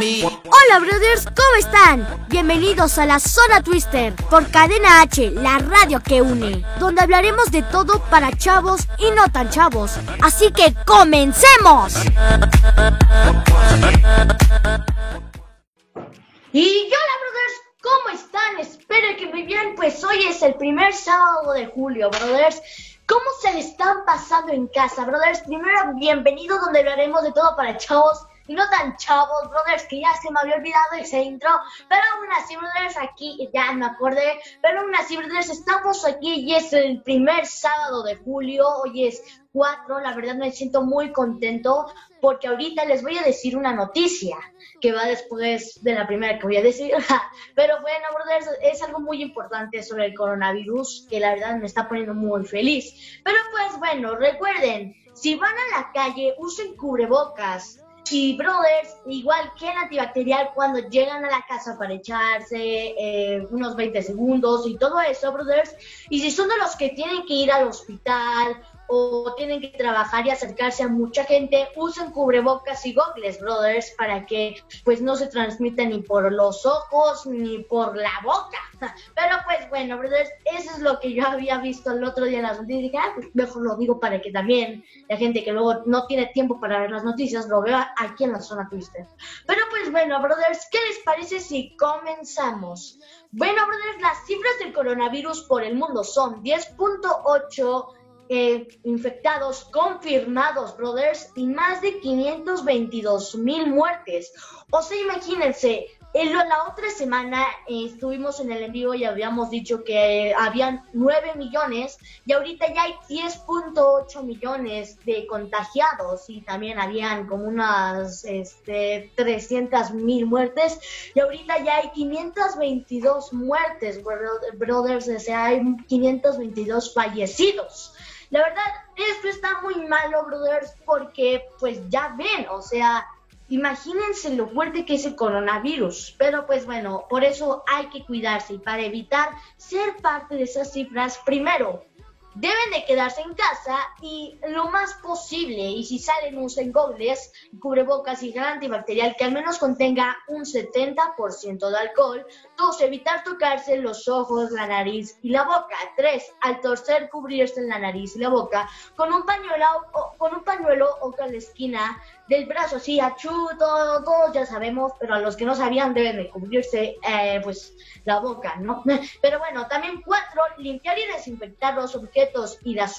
Hola brothers, ¿cómo están? Bienvenidos a la Zona Twister por Cadena H, la radio que une, donde hablaremos de todo para chavos y no tan chavos. Así que comencemos. Y hola brothers, ¿cómo están? Espero que muy bien, pues hoy es el primer sábado de julio, brothers. ¿Cómo se le están pasando en casa, brothers? Primero, bienvenido donde hablaremos de todo para chavos y no tan chavos, brothers, que ya se me había olvidado ese intro. Pero aún así, brothers, aquí ya me acordé. Pero aún así, brothers, estamos aquí y es el primer sábado de julio. Hoy es 4. La verdad me siento muy contento porque ahorita les voy a decir una noticia que va después de la primera que voy a decir. Pero bueno, brothers, es algo muy importante sobre el coronavirus que la verdad me está poniendo muy feliz. Pero pues bueno, recuerden, si van a la calle, usen cubrebocas. Y brothers, igual que el antibacterial cuando llegan a la casa para echarse eh, unos 20 segundos y todo eso, brothers. Y si son de los que tienen que ir al hospital o tienen que trabajar y acercarse a mucha gente, usen cubrebocas y gogles, brothers, para que pues no se transmita ni por los ojos ni por la boca. Pero pues bueno, brothers, eso es lo que yo había visto el otro día en las noticias. Dije, ah, pues mejor lo digo para que también la gente que luego no tiene tiempo para ver las noticias lo vea aquí en la zona Twister. Pero pues bueno, brothers, ¿qué les parece si comenzamos? Bueno, brothers, las cifras del coronavirus por el mundo son 10.8 eh, infectados confirmados, brothers, y más de 522 mil muertes. O sea, imagínense, en la otra semana eh, estuvimos en el envío y habíamos dicho que habían 9 millones y ahorita ya hay 10.8 millones de contagiados y también habían como unas este, 300 mil muertes y ahorita ya hay 522 muertes, brothers, o sea, hay 522 fallecidos. La verdad, esto está muy malo, brothers, porque pues ya ven, o sea, imagínense lo fuerte que es el coronavirus. Pero pues bueno, por eso hay que cuidarse y para evitar ser parte de esas cifras, primero, deben de quedarse en casa y lo más posible, y si salen usen gogles, cubrebocas y gel antibacterial que al menos contenga un 70% de alcohol. Dos, evitar tocarse los ojos, la nariz y la boca. Tres, al torcer cubrirse la nariz y la boca con un pañuelo o, con un pañuelo o con la esquina del brazo, sí, achú, todo, todos ya sabemos, pero a los que no sabían deben de cubrirse eh, pues la boca, ¿no? Pero bueno, también cuatro, limpiar y desinfectar los objetos y las,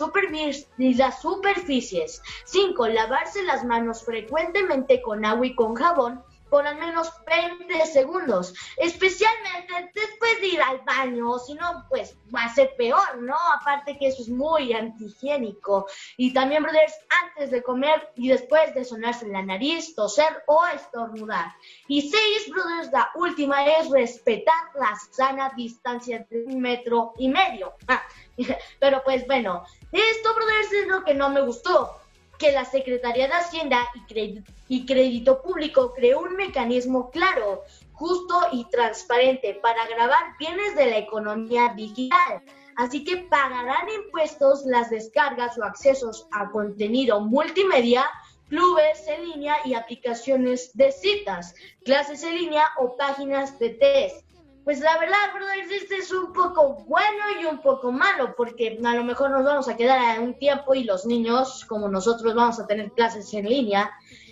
y las superficies. Cinco, lavarse las manos frecuentemente con agua y con jabón por al menos 20 segundos, especialmente después de ir al baño, si no, pues va a ser peor, ¿no? Aparte que eso es muy antihigiénico. Y también, brothers, antes de comer y después de sonarse la nariz, toser o estornudar. Y seis, brothers, la última es respetar la sana distancia de un metro y medio. Ah, pero pues bueno, esto, brothers, es lo que no me gustó que la Secretaría de Hacienda y Crédito, Público creó un mecanismo claro, justo y transparente para grabar bienes de la economía digital. Así que pagarán impuestos las descargas o accesos a contenido multimedia, clubes en línea y aplicaciones de citas, clases en línea o páginas de test. Pues la verdad, brothers, este es un poco bueno y un poco malo, porque a lo mejor nos vamos a quedar un tiempo y los niños, como nosotros, vamos a tener clases en línea,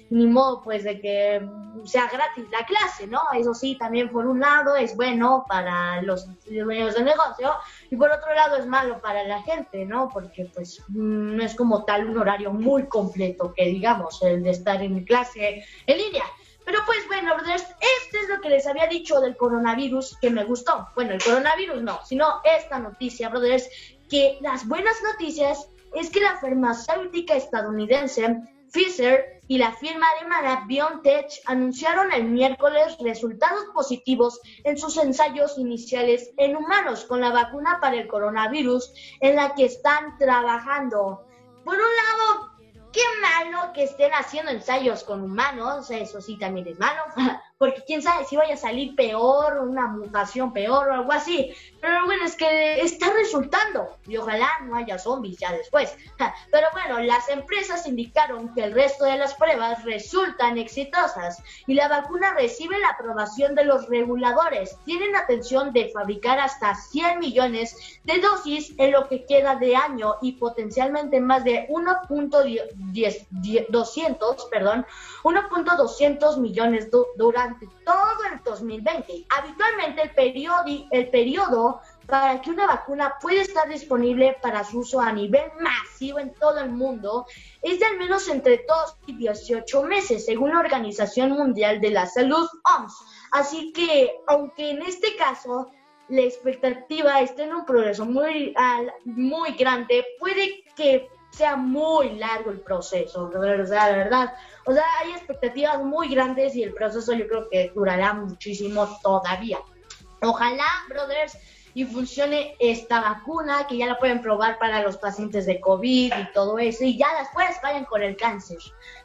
ni modo pues de que sea gratis la clase, ¿no? Eso sí, también por un lado es bueno para los dueños del negocio y por otro lado es malo para la gente, ¿no? Porque pues no es como tal un horario muy completo que digamos, el de estar en clase en línea. Pero pues bueno, brothers, este es lo que les había dicho del coronavirus que me gustó. Bueno, el coronavirus no, sino esta noticia, brothers, que las buenas noticias es que la farmacéutica estadounidense Pfizer y la firma alemana BioNTech anunciaron el miércoles resultados positivos en sus ensayos iniciales en humanos con la vacuna para el coronavirus en la que están trabajando. Por un lado, qué malo que estén haciendo ensayos con humanos, eso sí también es malo, porque quién sabe si vaya a salir peor, una mutación peor o algo así. Pero bueno, es que está resultando y ojalá no haya zombies ya después. Pero bueno, las empresas indicaron que el resto de las pruebas resultan exitosas y la vacuna recibe la aprobación de los reguladores. Tienen atención de fabricar hasta 100 millones de dosis en lo que queda de año y potencialmente más de 1.200, perdón, 1.200 millones durante todo el 2020. Habitualmente el periodo, el periodo para que una vacuna pueda estar disponible para su uso a nivel masivo en todo el mundo es de al menos entre 2 y 18 meses, según la Organización Mundial de la Salud, OMS. Así que, aunque en este caso la expectativa esté en un progreso muy, muy grande, puede que sea muy largo el proceso, o sea, la verdad. O sea, hay expectativas muy grandes y el proceso yo creo que durará muchísimo todavía. Ojalá, brothers, y funcione esta vacuna, que ya la pueden probar para los pacientes de COVID y todo eso, y ya después vayan con el cáncer,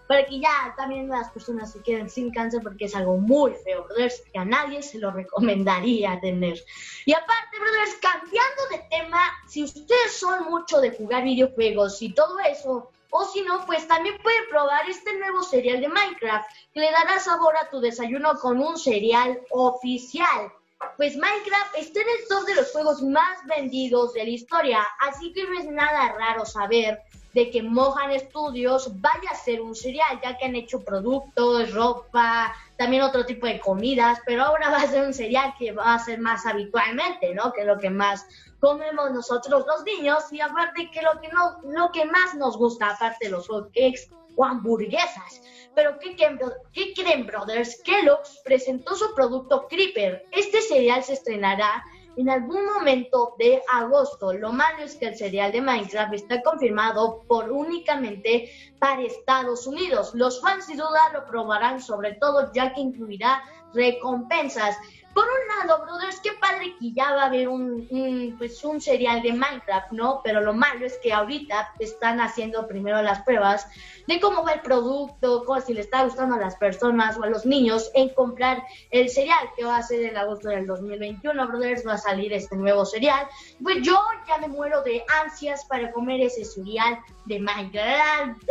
para que ya también las personas se queden sin cáncer, porque es algo muy feo, brothers, que a nadie se lo recomendaría tener. Y aparte, brothers, cambiando de tema, si ustedes son mucho de jugar videojuegos y todo eso, o si no, pues también pueden probar este nuevo cereal de Minecraft, que le dará sabor a tu desayuno con un cereal oficial pues Minecraft está en el top de los juegos más vendidos de la historia, así que no es nada raro saber de que Mohan Studios vaya a ser un cereal, ya que han hecho productos, ropa, también otro tipo de comidas, pero ahora va a ser un cereal que va a ser más habitualmente, ¿no? Que es lo que más comemos nosotros los niños y aparte que lo que no, lo que más nos gusta, aparte los hotcakes o hamburguesas. Pero ¿qué, ¿qué creen, brothers? Kellogg's presentó su producto Creeper. Este cereal se estrenará en algún momento de agosto. Lo malo es que el cereal de Minecraft está confirmado por únicamente para Estados Unidos. Los fans sin duda lo probarán sobre todo ya que incluirá recompensas. Por un lado, brothers, qué padre que ya va a haber un, pues un serial de Minecraft, ¿no? Pero lo malo es que ahorita están haciendo primero las pruebas de cómo va el producto, cómo, si le está gustando a las personas o a los niños en comprar el serial que va a ser en agosto del 2021, brothers, va a salir este nuevo serial. Pues yo ya me muero de ansias para comer ese serial de Minecraft.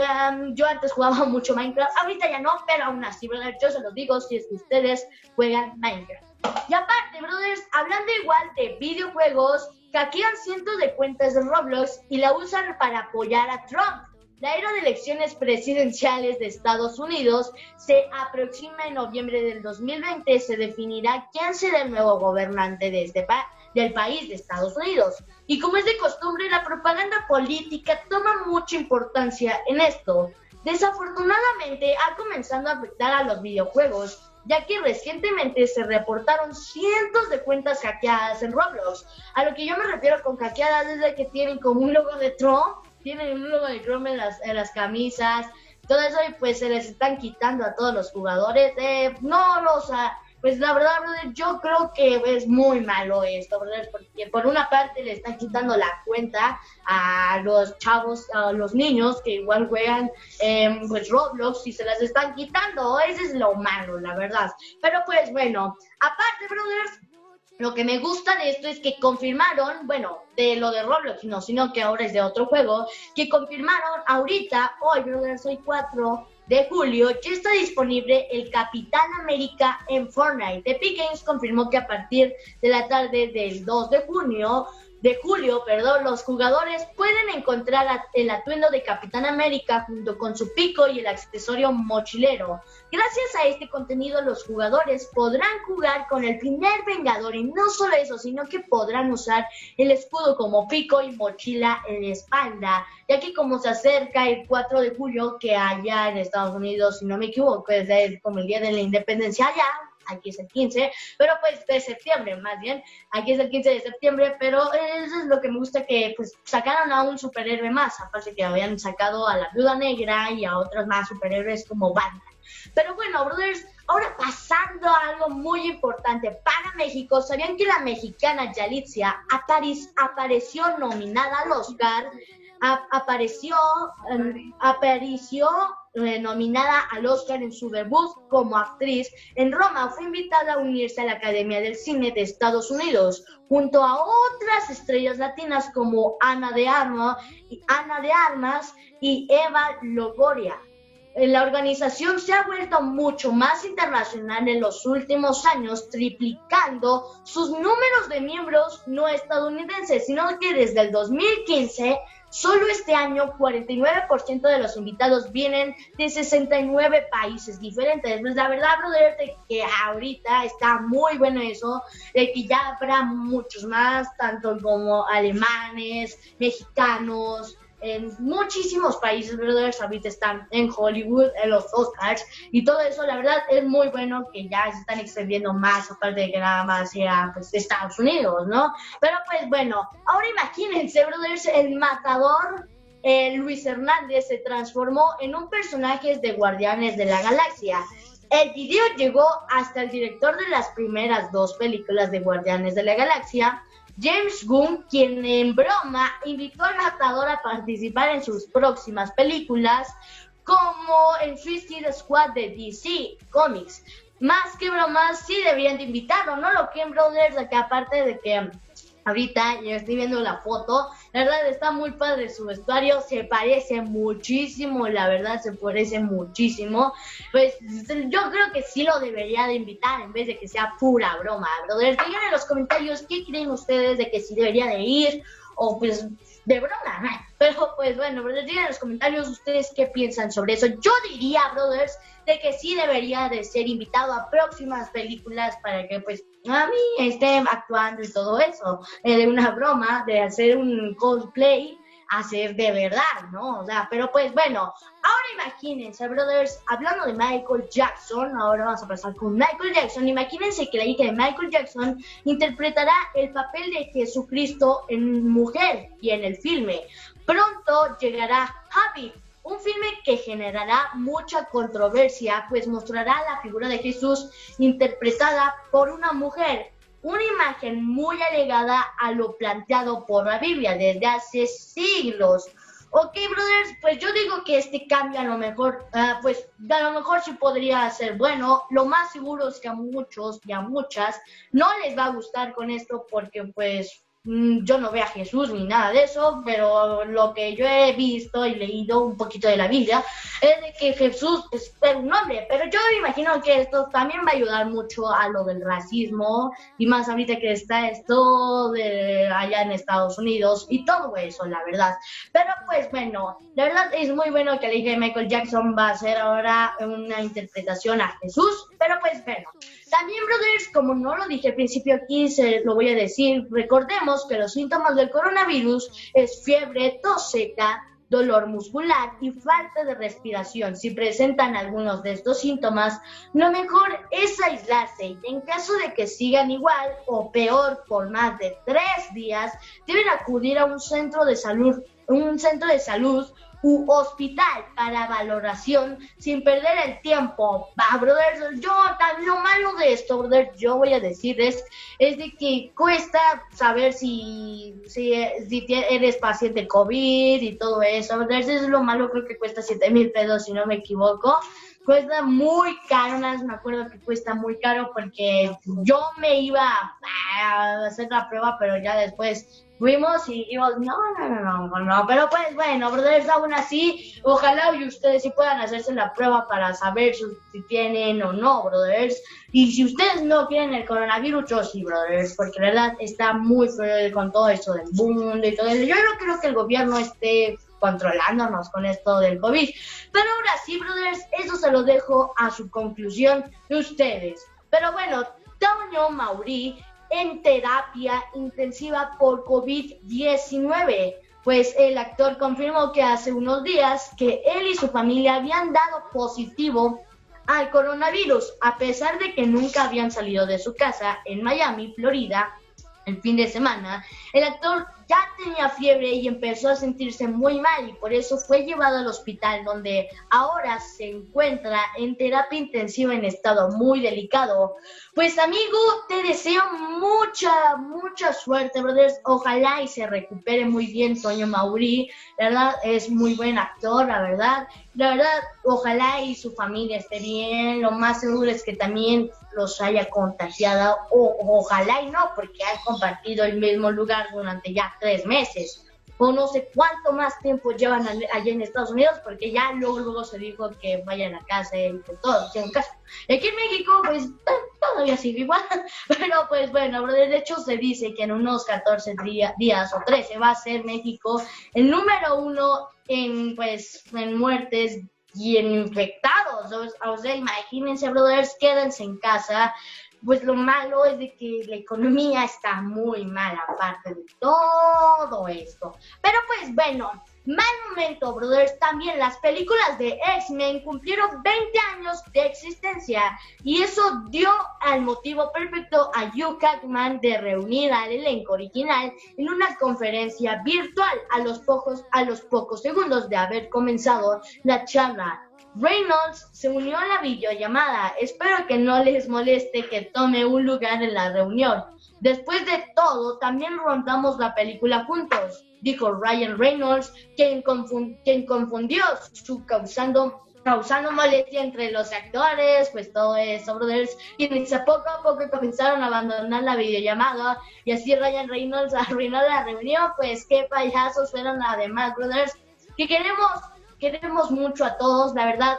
Yo antes jugaba mucho Minecraft, ahorita ya no, pero aún así, brothers, yo se los digo si es que ustedes juegan Minecraft. Y aparte, brothers, hablando igual de videojuegos, hackean cientos de cuentas de Roblox y la usan para apoyar a Trump. La era de elecciones presidenciales de Estados Unidos se aproxima en noviembre del 2020. Se definirá quién será el nuevo gobernante de este del país de Estados Unidos. Y como es de costumbre, la propaganda política toma mucha importancia en esto. Desafortunadamente, ha comenzado a afectar a los videojuegos ya que recientemente se reportaron cientos de cuentas hackeadas en Roblox. A lo que yo me refiero con hackeadas es de que tienen como un logo de Trump, tienen un logo de Trump en las, en las camisas, todo eso y pues se les están quitando a todos los jugadores. Eh, no, sea, pues la verdad, yo creo que es muy malo esto, ¿verdad? Porque por una parte le están quitando la cuenta a los chavos, a los niños que igual juegan eh, pues Roblox y se las están quitando. Ese es lo malo, la verdad. Pero pues bueno, aparte, brothers, lo que me gusta de esto es que confirmaron, bueno, de lo de Roblox, no, sino que ahora es de otro juego, que confirmaron ahorita, hoy, brothers, hoy 4 de julio ya está disponible el Capitán América en Fortnite. Epic Games confirmó que a partir de la tarde del 2 de junio de julio, perdón, los jugadores pueden encontrar el atuendo de Capitán América junto con su pico y el accesorio mochilero. Gracias a este contenido, los jugadores podrán jugar con el primer Vengador y no solo eso, sino que podrán usar el escudo como pico y mochila en la espalda, ya que como se acerca el 4 de julio, que allá en Estados Unidos, si no me equivoco, es como el día de la independencia allá, aquí es el 15, pero pues de septiembre más bien, aquí es el 15 de septiembre, pero eso es lo que me gusta que pues sacaron a un superhéroe más, aparte que habían sacado a la Viuda Negra y a otros más superhéroes como Batman. Pero bueno, brothers, ahora pasando a algo muy importante para México, ¿sabían que la mexicana Yalitza apareció nominada al Oscar? apareció, em, apareció nominada al Oscar en su debut como actriz en Roma. Fue invitada a unirse a la Academia del Cine de Estados Unidos junto a otras estrellas latinas como Ana de, de Armas y Eva Logoria. La organización se ha vuelto mucho más internacional en los últimos años, triplicando sus números de miembros no estadounidenses, sino que desde el 2015 Solo este año 49% de los invitados vienen de 69 países diferentes. Pues la verdad, brother, de que ahorita está muy bueno eso, de que ya habrá muchos más, tanto como alemanes, mexicanos, en muchísimos países, brothers, ahorita están en Hollywood, en los Oscars, y todo eso, la verdad, es muy bueno que ya se están extendiendo más, aparte de que nada más sea, pues, Estados Unidos, ¿no? Pero, pues, bueno, ahora imagínense, brothers, el matador eh, Luis Hernández se transformó en un personaje de Guardianes de la Galaxia. El video llegó hasta el director de las primeras dos películas de Guardianes de la Galaxia, James Gunn, quien en broma invitó al matador a participar en sus próximas películas, como en Suicide Squad de DC Comics. Más que bromas, sí deberían de invitarlo, ¿no? Lo que Brothers, que aparte de que ahorita yo estoy viendo la foto, la verdad está muy padre su vestuario, se parece muchísimo, la verdad se parece muchísimo. Pues yo creo que sí lo debería de invitar en vez de que sea pura broma, brother. Digan en los comentarios qué creen ustedes de que sí debería de ir o pues de broma. Pero pues bueno, brothers, digan en los comentarios ustedes qué piensan sobre eso. Yo diría, brothers, de que sí debería de ser invitado a próximas películas para que pues a mí esté actuando y todo eso, eh, de una broma, de hacer un cosplay, hacer de verdad, ¿no? O sea, pero pues bueno, ahora imagínense, brothers, hablando de Michael Jackson, ahora vamos a pasar con Michael Jackson, imagínense que la hija de Michael Jackson interpretará el papel de Jesucristo en mujer y en el filme. Pronto llegará Happy, un filme que generará mucha controversia, pues mostrará la figura de Jesús interpretada por una mujer, una imagen muy alegada a lo planteado por la Biblia desde hace siglos. Ok, brothers, pues yo digo que este cambio a lo mejor, ah, pues a lo mejor sí podría ser bueno. Lo más seguro es que a muchos y a muchas no les va a gustar con esto porque pues yo no veo a Jesús ni nada de eso, pero lo que yo he visto y leído un poquito de la Biblia es de que Jesús es un hombre, pero yo me imagino que esto también va a ayudar mucho a lo del racismo y más ahorita que está esto de allá en Estados Unidos y todo eso, la verdad. Pero pues bueno, la verdad es muy bueno que la hija de Michael Jackson va a hacer ahora una interpretación a Jesús, pero pues bueno. También, brothers, como no lo dije al principio aquí, se lo voy a decir, recordemos que los síntomas del coronavirus es fiebre, tos seca, dolor muscular y falta de respiración. Si presentan algunos de estos síntomas, lo mejor es aislarse y en caso de que sigan igual o peor por más de tres días, deben acudir a un centro de salud, un centro de salud u hospital para valoración sin perder el tiempo. Va, brother, yo, lo malo de esto, brother, yo voy a decirles, es de que cuesta saber si, si, si eres paciente COVID y todo eso, brother, eso es lo malo, creo que cuesta 7 mil pesos, si no me equivoco cuesta muy caro, nada más me acuerdo que cuesta muy caro porque yo me iba a hacer la prueba, pero ya después fuimos y dijimos, no, no, no, no, no, pero pues bueno, brothers, aún así, ojalá y ustedes sí puedan hacerse la prueba para saber si, tienen o no, brothers, y si ustedes no quieren el coronavirus, yo sí, brothers, porque la verdad está muy feo con todo esto del mundo y todo eso, yo no creo que el gobierno esté controlándonos con esto del COVID. Pero ahora sí, brothers, eso se lo dejo a su conclusión de ustedes. Pero bueno, Toño Mauri en terapia intensiva por COVID-19. Pues el actor confirmó que hace unos días que él y su familia habían dado positivo al coronavirus, a pesar de que nunca habían salido de su casa en Miami, Florida, el fin de semana, el actor ya tenía fiebre y empezó a sentirse muy mal y por eso fue llevado al hospital donde ahora se encuentra en terapia intensiva en estado muy delicado. Pues amigo, te deseo mucha, mucha suerte, brothers. Ojalá y se recupere muy bien Toño Mauri. La verdad es muy buen actor, la verdad. La verdad, ojalá y su familia esté bien. Lo más seguro es que también los haya contagiado o ojalá y no, porque han compartido el mismo lugar durante ya tres meses o no sé cuánto más tiempo llevan allá en Estados Unidos, porque ya luego, luego se dijo que vayan a casa y que todos en casa. Aquí en México, pues todavía sigue igual, pero pues bueno, de hecho se dice que en unos 14 días o 13 va a ser México el número uno en, pues, en muertes y en infectados. O sea, imagínense, brothers, quédense en casa pues lo malo es de que la economía está muy mal aparte de todo esto. Pero pues bueno, mal momento, brothers. También las películas de X-Men cumplieron 20 años de existencia y eso dio al motivo perfecto a Hugh Jackman de reunir al elenco original en una conferencia virtual a los pocos, a los pocos segundos de haber comenzado la charla. Reynolds se unió a la videollamada. Espero que no les moleste que tome un lugar en la reunión. Después de todo, también rondamos la película juntos, dijo Ryan Reynolds, quien, confundió su causando causando molestia entre los actores, pues todo eso, brothers, y poco a poco comenzaron a abandonar la videollamada y así Ryan Reynolds arruinó la reunión, pues qué payasos fueron además, brothers, que queremos queremos mucho a todos, la verdad,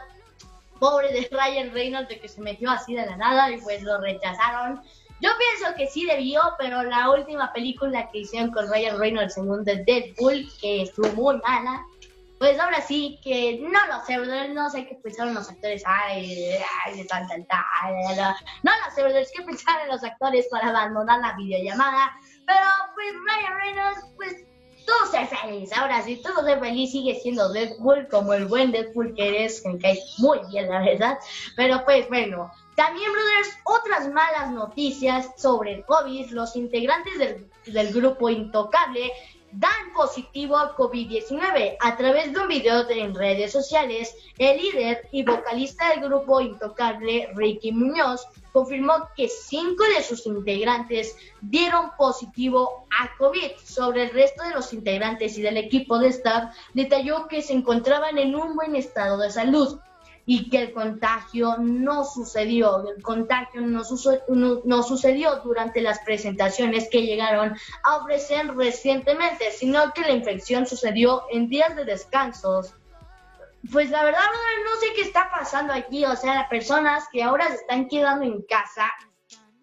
pobre de Ryan Reynolds de que se metió así de la nada y pues lo rechazaron. Yo pienso que sí debió, pero la última película que hicieron con Ryan Reynolds en un de Deadpool, que estuvo muy mala, pues ahora sí que no lo sé, no sé qué pensaron los actores, ay, ay, de tal, tal, tal, no lo sé, ¿verdad? qué pensaron los actores para abandonar la videollamada, pero pues Ryan Reynolds, pues todo ser feliz. Ahora sí, todo ser feliz sigue siendo Deadpool como el buen Deadpool que eres, me cae muy bien, la verdad. Pero pues bueno, también, brothers, otras malas noticias sobre el COVID. Los integrantes del, del grupo Intocable dan positivo a COVID-19. A través de un video en redes sociales, el líder y vocalista del grupo Intocable, Ricky Muñoz, confirmó que cinco de sus integrantes dieron positivo a COVID. Sobre el resto de los integrantes y del equipo de staff, detalló que se encontraban en un buen estado de salud y que el contagio no sucedió, el contagio no, sucedió durante las presentaciones que llegaron a ofrecer recientemente, sino que la infección sucedió en días de descansos. Pues la verdad no sé qué está pasando aquí, o sea, las personas que ahora se están quedando en casa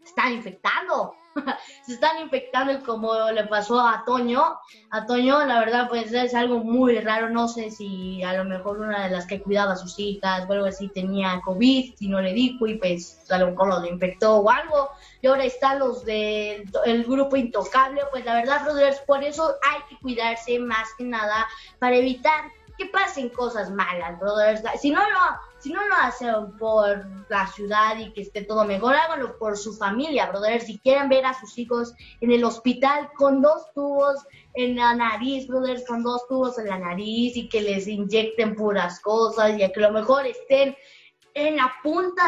están infectando. se están infectando como le pasó a Toño. A Toño, la verdad, pues es algo muy raro. No sé si a lo mejor una de las que cuidaba a sus hijas o algo así tenía COVID y no le dijo y pues a lo mejor lo infectó o algo. Y ahora están los del grupo intocable. Pues la verdad, brothers, por eso hay que cuidarse más que nada para evitar que pasen cosas malas, brothers. Si no lo, si no lo hacen por la ciudad y que esté todo mejor, háganlo por su familia, brothers. Si quieren ver a sus hijos en el hospital con dos tubos en la nariz, brothers, con dos tubos en la nariz y que les inyecten puras cosas y que a lo mejor estén en la punta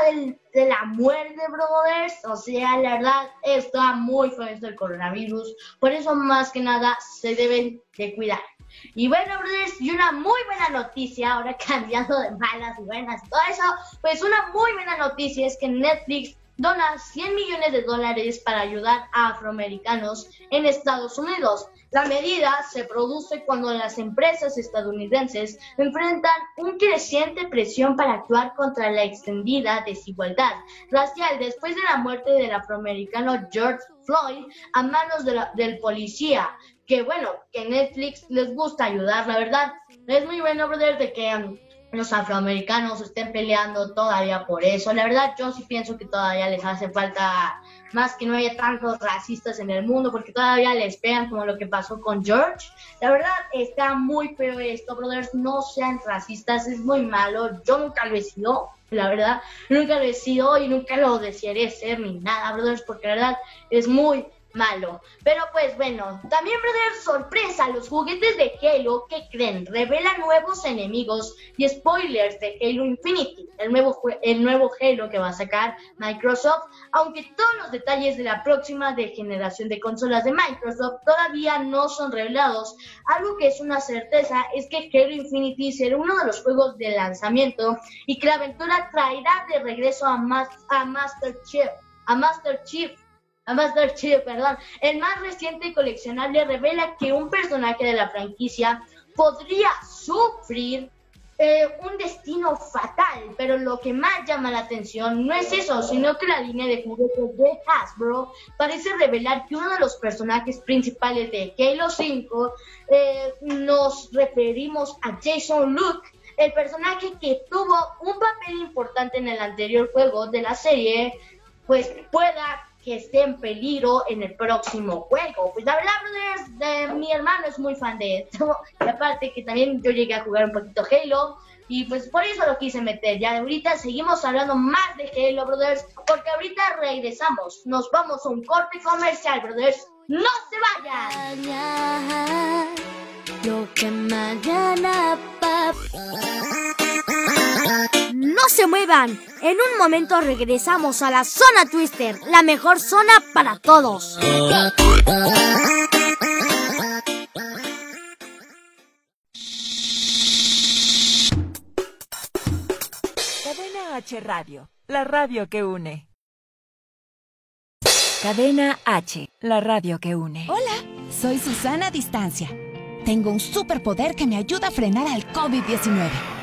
de la muerte, brothers. O sea, la verdad está muy feo esto del coronavirus. Por eso, más que nada, se deben de cuidar. Y bueno, brothers, y una muy buena noticia, ahora cambiando de malas y buenas y todo eso, pues una muy buena noticia es que Netflix dona 100 millones de dólares para ayudar a afroamericanos en Estados Unidos. La medida se produce cuando las empresas estadounidenses enfrentan un creciente presión para actuar contra la extendida desigualdad racial después de la muerte del afroamericano George Floyd a manos del policía que bueno, que Netflix les gusta ayudar, la verdad. Es muy bueno, brother, de que um, los afroamericanos estén peleando todavía por eso. La verdad, yo sí pienso que todavía les hace falta más que no haya tantos racistas en el mundo, porque todavía les pegan como lo que pasó con George. La verdad está muy feo esto, brothers, no sean racistas, es muy malo, yo nunca lo he sido, la verdad, nunca lo he sido y nunca lo desearé ser ni nada, brothers, porque la verdad es muy, malo. Pero pues bueno, también brother, sorpresa, los juguetes de Halo, que creen? Revela nuevos enemigos y spoilers de Halo Infinity, el nuevo, el nuevo Halo que va a sacar Microsoft, aunque todos los detalles de la próxima generación de consolas de Microsoft todavía no son revelados. Algo que es una certeza es que Halo Infinity será uno de los juegos de lanzamiento y que la aventura traerá de regreso a Master Chief, a Master Chief a Master Chief, perdón. El más reciente coleccionable revela que un personaje de la franquicia podría sufrir eh, un destino fatal, pero lo que más llama la atención no es eso, sino que la línea de juguetes de Hasbro parece revelar que uno de los personajes principales de Halo 5 eh, nos referimos a Jason Luke, el personaje que tuvo un papel importante en el anterior juego de la serie, pues pueda que esté en peligro en el próximo juego. Pues la verdad, de mi hermano es muy fan de esto. Y aparte que también yo llegué a jugar un poquito Halo. Y pues por eso lo quise meter. Ya ahorita seguimos hablando más de Halo, brothers. Porque ahorita regresamos. Nos vamos a un corte comercial, brothers. ¡No se vayan! Lo que mañana no se muevan. En un momento regresamos a la zona Twister, la mejor zona para todos. Cadena H Radio, la radio que une. Cadena H, la radio que une. Hola, soy Susana Distancia. Tengo un superpoder que me ayuda a frenar al COVID-19.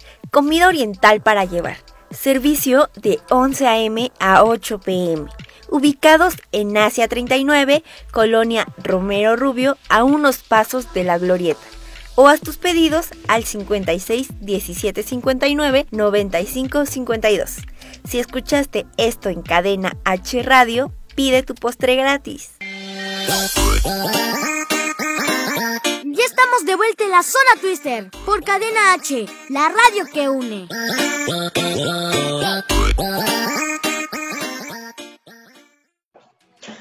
Comida oriental para llevar. Servicio de 11 a.m. a 8 p.m. Ubicados en Asia 39, Colonia Romero Rubio, a unos pasos de la Glorieta. O haz tus pedidos al 56 17 59 95 52. Si escuchaste esto en cadena H Radio, pide tu postre gratis. Estamos de vuelta en la zona Twister por Cadena H, la radio que une.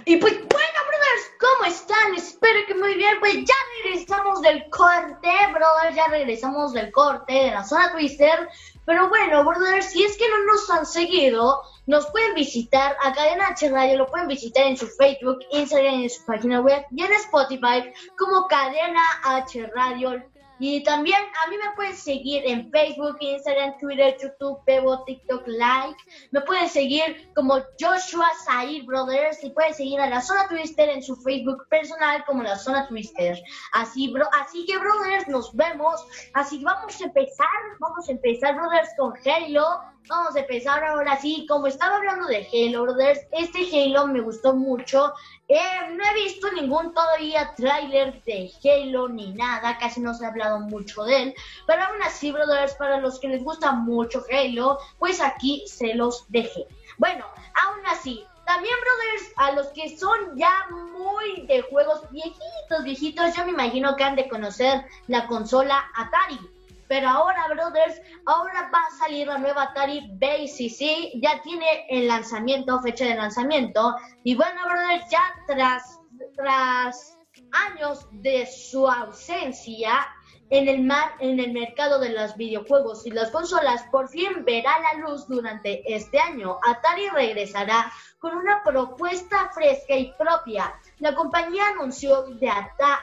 Y pues bueno, brothers, ¿cómo están? Espero que muy bien. Pues ya regresamos del corte, brothers, ya regresamos del corte de la zona Twister. Pero bueno, brothers, si es que no nos han seguido, nos pueden visitar a Cadena H Radio, lo pueden visitar en su Facebook, Instagram, en su página web y en Spotify como Cadena H Radio. Y también a mí me pueden seguir en Facebook, Instagram, Twitter, YouTube, Bebo, TikTok, Like. Me pueden seguir como Joshua Zair Brothers y pueden seguir a la Zona Twister en su Facebook personal como la Zona Twister. Así, bro, así que, brothers, nos vemos. Así vamos a empezar, vamos a empezar, brothers, con Halo. Vamos a empezar ahora sí, como estaba hablando de Halo, brothers, este Halo me gustó mucho. Eh, no he visto ningún todavía tráiler de Halo ni nada, casi no se ha hablado mucho de él, pero aún así, brothers, para los que les gusta mucho Halo, pues aquí se los dejé. Bueno, aún así, también, brothers, a los que son ya muy de juegos viejitos, viejitos, yo me imagino que han de conocer la consola Atari. Pero ahora, brothers, ahora va a salir la nueva Atari BCC. Ya tiene el lanzamiento, fecha de lanzamiento. Y bueno, brothers, ya tras, tras años de su ausencia, en el, mar, en el mercado de los videojuegos y las consolas por fin verá la luz durante este año. Atari regresará con una propuesta fresca y propia. La compañía anunció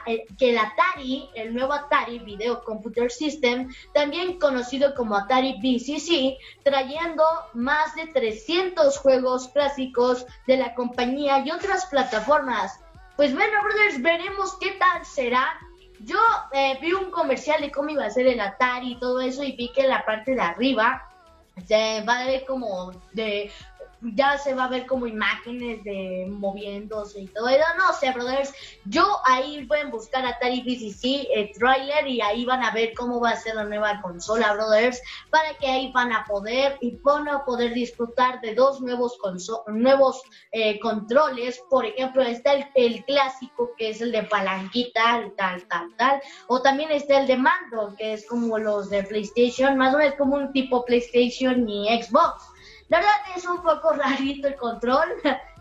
eh, que el Atari, el nuevo Atari Video Computer System, también conocido como Atari VCC, trayendo más de 300 juegos clásicos de la compañía y otras plataformas. Pues bueno, brothers, veremos qué tal será yo eh, vi un comercial de cómo iba a ser el Atari y todo eso y vi que en la parte de arriba se va a ver como de ya se va a ver como imágenes de moviéndose y todo eso. No sé, brothers. Yo ahí pueden buscar Atari VCC, el trailer, y ahí van a ver cómo va a ser la nueva consola, brothers. Para que ahí van a poder y van a poder disfrutar de dos nuevos nuevos eh, controles. Por ejemplo, está el, el, clásico que es el de palanquita, tal, tal, tal. O también está el de mando, que es como los de PlayStation, más o menos como un tipo PlayStation y Xbox. La verdad es un poco rarito el control.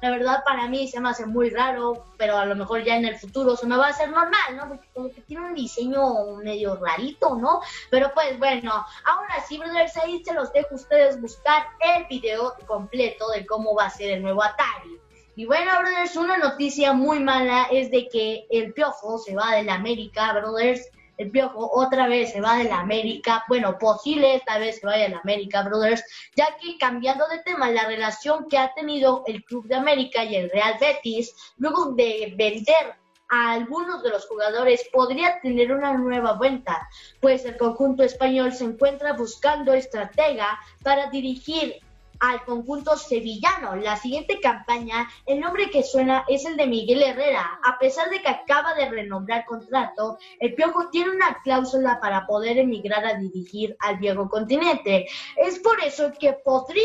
La verdad para mí se me hace muy raro, pero a lo mejor ya en el futuro se me va a hacer normal, ¿no? Porque como que tiene un diseño medio rarito, ¿no? Pero pues bueno, ahora sí, brothers, ahí se los dejo a ustedes buscar el video completo de cómo va a ser el nuevo Atari. Y bueno, brothers, una noticia muy mala es de que el Piojo se va de la América, brothers el Piojo otra vez se va de la América, bueno, posible esta vez se vaya de la América, brothers, ya que cambiando de tema, la relación que ha tenido el Club de América y el Real Betis, luego de vender a algunos de los jugadores podría tener una nueva vuelta, pues el conjunto español se encuentra buscando estratega para dirigir al conjunto sevillano. La siguiente campaña, el nombre que suena es el de Miguel Herrera. A pesar de que acaba de renombrar contrato, el Piojo tiene una cláusula para poder emigrar a dirigir al viejo continente. Es por eso que podría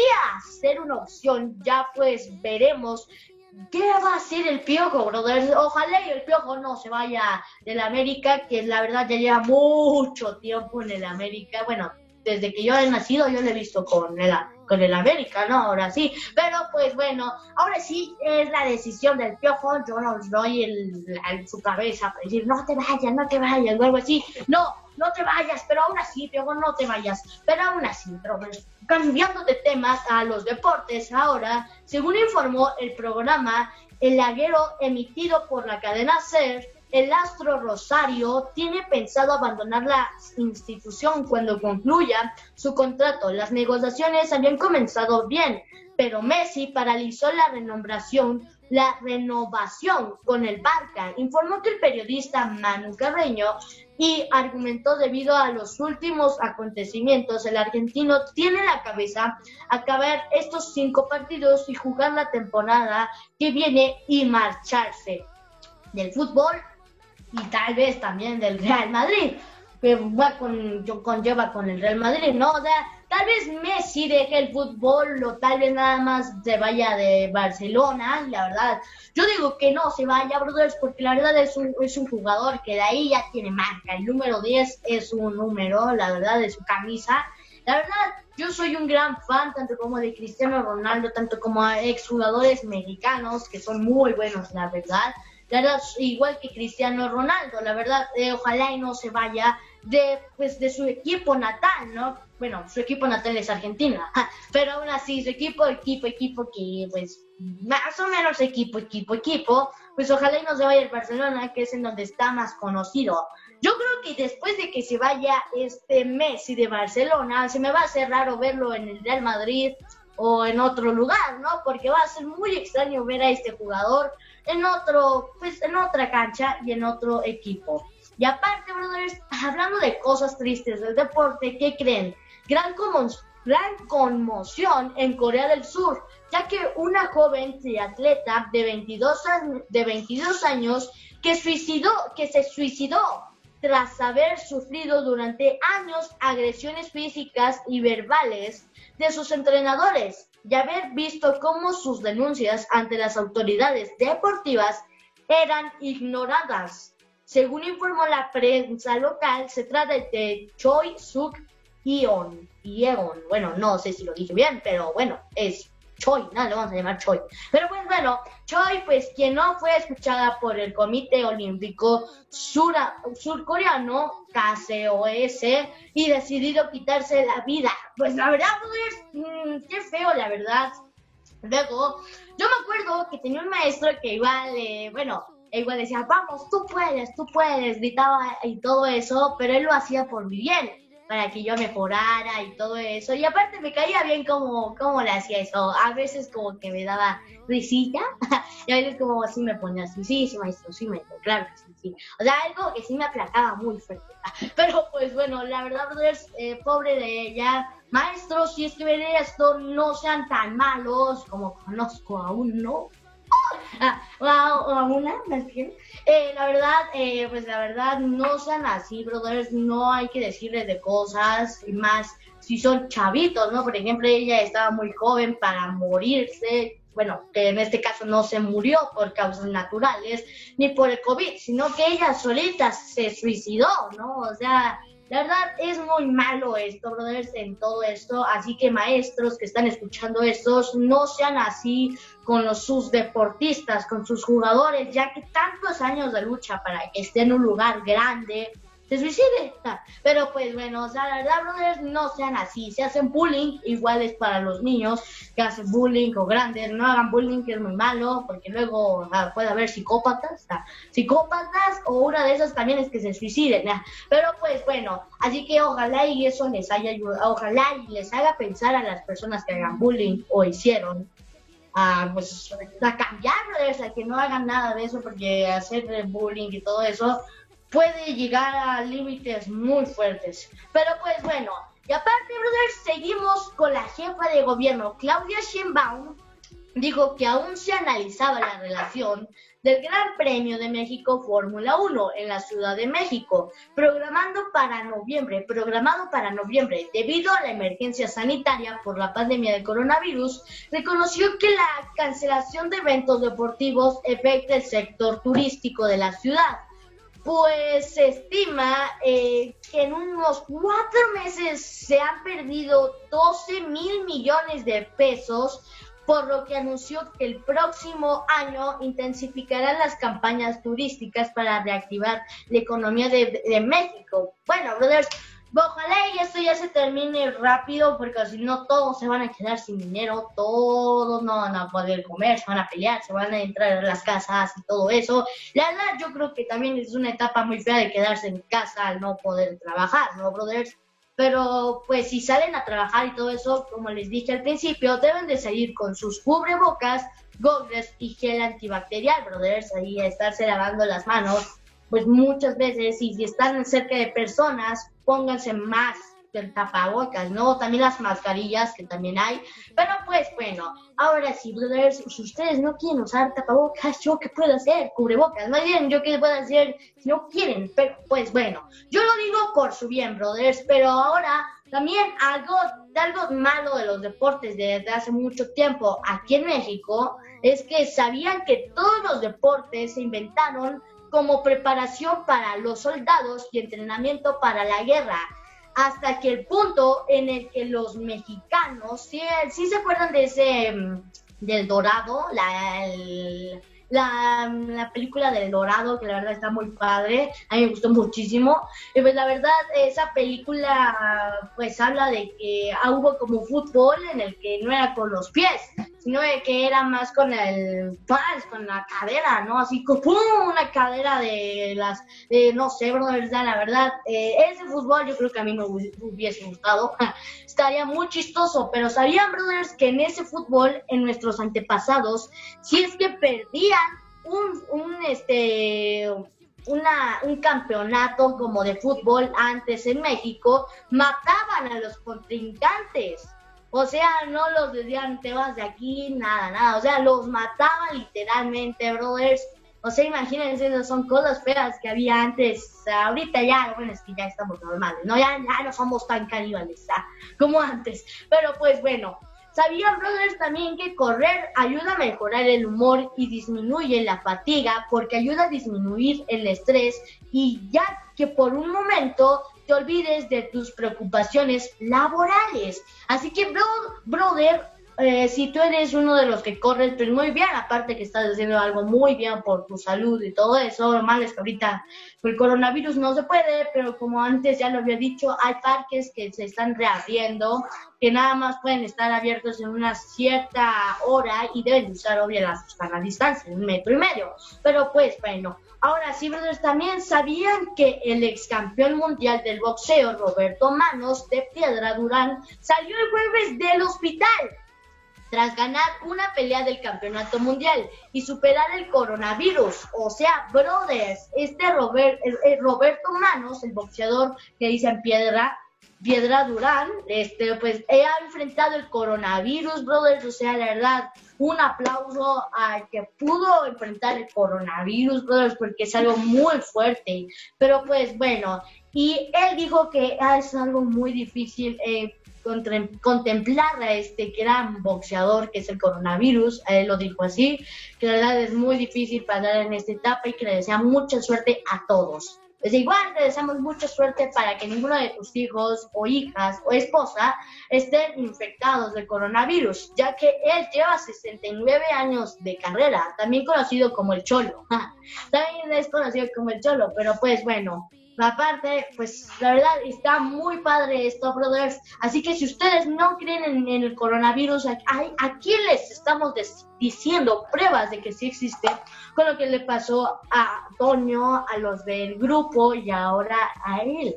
ser una opción, ya pues veremos ¿Qué va a hacer el Piojo, brother? Ojalá y el Piojo no se vaya del América, que la verdad ya lleva mucho tiempo en el América. Bueno, desde que yo he nacido yo lo he visto con el, con el América, ¿no? Ahora sí. Pero pues bueno, ahora sí es la decisión del piojo. Yo no doy el, su cabeza para decir, no te vayas, no te vayas, o algo así. No, no te vayas, pero aún así, piojo, no te vayas. Pero aún así, pero pues, cambiando de temas a los deportes, ahora, según informó el programa, el laguero emitido por la cadena SER, el astro Rosario tiene pensado abandonar la institución cuando concluya su contrato. Las negociaciones habían comenzado bien, pero Messi paralizó la renombración, la renovación con el Barca. Informó que el periodista Manu Carreño y argumentó debido a los últimos acontecimientos, el argentino tiene la cabeza acabar estos cinco partidos y jugar la temporada que viene y marcharse del fútbol y tal vez también del Real Madrid, que va con, conlleva con el Real Madrid, ¿no? O sea, tal vez Messi deje el fútbol o tal vez nada más se vaya de Barcelona, la verdad, yo digo que no se vaya, brothers, porque la verdad es un, es un jugador que de ahí ya tiene marca, el número 10 es un número, la verdad, de su camisa. La verdad, yo soy un gran fan tanto como de Cristiano Ronaldo, tanto como a exjugadores mexicanos que son muy buenos, la verdad igual que Cristiano Ronaldo, la verdad, eh, ojalá y no se vaya de, pues, de su equipo natal, ¿no? Bueno, su equipo natal es Argentina, pero aún así, su equipo, equipo, equipo que, pues, más o menos equipo, equipo, equipo, pues ojalá y no se vaya el Barcelona, que es en donde está más conocido. Yo creo que después de que se vaya este Messi de Barcelona, se me va a hacer raro verlo en el Real Madrid o en otro lugar, ¿no? Porque va a ser muy extraño ver a este jugador en otro, pues en otra cancha y en otro equipo. Y aparte, brothers, hablando de cosas tristes del deporte, ¿qué creen? Gran, gran conmoción en Corea del Sur, ya que una joven triatleta de 22, de 22 años que, suicidó, que se suicidó tras haber sufrido durante años agresiones físicas y verbales de sus entrenadores y haber visto cómo sus denuncias ante las autoridades deportivas eran ignoradas. Según informó la prensa local, se trata de Choi Suk Yeon. Bueno, no sé si lo dije bien, pero bueno, es Choi, nada, le vamos a llamar Choi. Pero pues bueno, Choi, pues quien no fue escuchada por el Comité Olímpico Surcoreano, KCOS, y decidido quitarse la vida. Pues la verdad, pues, mmm, qué feo, la verdad. Luego, yo me acuerdo que tenía un maestro que igual, eh, bueno, igual decía, vamos, tú puedes, tú puedes, gritaba y todo eso, pero él lo hacía por mi bien para que yo mejorara y todo eso. Y aparte me caía bien como, como le hacía eso. A veces como que me daba risita y a veces como así me ponía así, sí, sí, maestro, sí, maestro, claro que sí, sí. O sea, algo que sí me aplacaba muy fuerte. Pero pues bueno, la verdad, es eh, pobre de ella. Maestros, si es que ven esto, no sean tan malos como conozco a uno ah, una, eh, la verdad, eh, pues la verdad, no sean así, brothers, no hay que decirles de cosas, y más si son chavitos, ¿no? Por ejemplo, ella estaba muy joven para morirse, bueno, que en este caso no se murió por causas naturales, ni por el COVID, sino que ella solita se suicidó, ¿no? O sea, la verdad es muy malo esto, brothers, en todo esto. Así que maestros que están escuchando estos, no sean así con los, sus deportistas, con sus jugadores, ya que tantos años de lucha para que esté en un lugar grande, se suicide. Pero pues bueno, o sea, la verdad, brothers, no sean así. Si hacen bullying, igual es para los niños que hacen bullying o grandes. No hagan bullying, que es muy malo, porque luego ah, puede haber psicópatas. Psicópatas o una de esas también es que se suiciden. Pero pues bueno, así que ojalá y eso les haya ayudado, ojalá y les haga pensar a las personas que hagan bullying o hicieron a, pues, a cambiar, a que no hagan nada de eso, porque hacer bullying y todo eso puede llegar a límites muy fuertes. Pero pues bueno, y aparte, brothers, seguimos con la jefa de gobierno, Claudia Sheinbaum, dijo que aún se analizaba la relación del Gran Premio de México Fórmula 1 en la Ciudad de México, programando para noviembre, programado para noviembre, debido a la emergencia sanitaria por la pandemia de coronavirus, reconoció que la cancelación de eventos deportivos afecta el sector turístico de la ciudad pues se estima eh, que en unos cuatro meses se han perdido 12 mil millones de pesos, por lo que anunció que el próximo año intensificará las campañas turísticas para reactivar la economía de, de México. Bueno, brothers, Ojalá y esto ya se termine rápido porque si no todos se van a quedar sin dinero, todos no van a poder comer, se van a pelear, se van a entrar a las casas y todo eso. La verdad yo creo que también es una etapa muy fea de quedarse en casa al no poder trabajar, ¿no, brothers? Pero pues si salen a trabajar y todo eso, como les dije al principio, deben de salir con sus cubrebocas, gogles y gel antibacterial, brothers, ahí a estarse lavando las manos pues muchas veces, y si están cerca de personas, pónganse más del tapabocas, ¿no? También las mascarillas que también hay. Pero pues bueno, ahora sí, brothers, si ustedes no quieren usar tapabocas, ¿yo qué puedo hacer? Cubrebocas, más bien, ¿yo qué puedo hacer si no quieren? Pero pues bueno, yo lo digo por su bien, brothers, pero ahora también algo, algo malo de los deportes desde hace mucho tiempo aquí en México es que sabían que todos los deportes se inventaron como preparación para los soldados y entrenamiento para la guerra, hasta que el punto en el que los mexicanos, sí, sí se acuerdan de ese, mm, del Dorado, la, la, la, película del Dorado, que la verdad está muy padre, a mí me gustó muchísimo. Y pues la verdad, esa película pues habla de que hubo como fútbol en el que no era con los pies, sino de que era más con el, pues, con la cadera, ¿no? Así como una cadera de las, no sé, bro, la verdad, eh, ese fútbol yo creo que a mí me hubiese gustado, estaría muy chistoso, pero sabían, brothers, que en ese fútbol, en nuestros antepasados, si es que perdían un, un este, una, un campeonato como de fútbol antes en México, mataban a los contrincantes. O sea, no los decían, te vas de aquí, nada, nada. O sea, los mataban literalmente, brothers. O sea, imagínense, esas son cosas feas que había antes. Ahorita ya, bueno, es que ya estamos normales, ¿no? Ya, ya no somos tan caníbales como antes. Pero pues bueno, Sabían, brothers, también que correr ayuda a mejorar el humor y disminuye la fatiga porque ayuda a disminuir el estrés y ya que por un momento olvides de tus preocupaciones laborales. Así que, bro, brother, eh, si tú eres uno de los que corres, pues muy bien, aparte que estás haciendo algo muy bien por tu salud y todo eso, lo malo es que ahorita el coronavirus no se puede, pero como antes ya lo había dicho, hay parques que se están reabriendo, que nada más pueden estar abiertos en una cierta hora y deben usar obviamente la, la distancia, un metro y medio. Pero pues bueno, ahora sí, brothers, también sabían que el ex campeón mundial del boxeo, Roberto Manos de Piedra Durán, salió el jueves del hospital tras ganar una pelea del campeonato mundial y superar el coronavirus. O sea, brothers, este Robert, Roberto Manos, el boxeador que dice en piedra, Piedra Durán, este, pues ha enfrentado el coronavirus, brothers, o sea, la verdad, un aplauso al que pudo enfrentar el coronavirus, brothers, porque es algo muy fuerte, pero pues bueno, y él dijo que es algo muy difícil eh, contemplar a este gran boxeador que es el coronavirus, él lo dijo así, que la verdad es muy difícil pasar en esta etapa y que le desea mucha suerte a todos. Pues igual le deseamos mucha suerte para que ninguno de tus hijos o hijas o esposa estén infectados de coronavirus, ya que él lleva 69 años de carrera, también conocido como el Cholo. también es conocido como el Cholo, pero pues bueno, Aparte, pues la verdad está muy padre esto, brothers. Así que si ustedes no creen en, el coronavirus, aquí les estamos diciendo pruebas de que sí existe, con lo que le pasó a Toño, a los del grupo y ahora a él.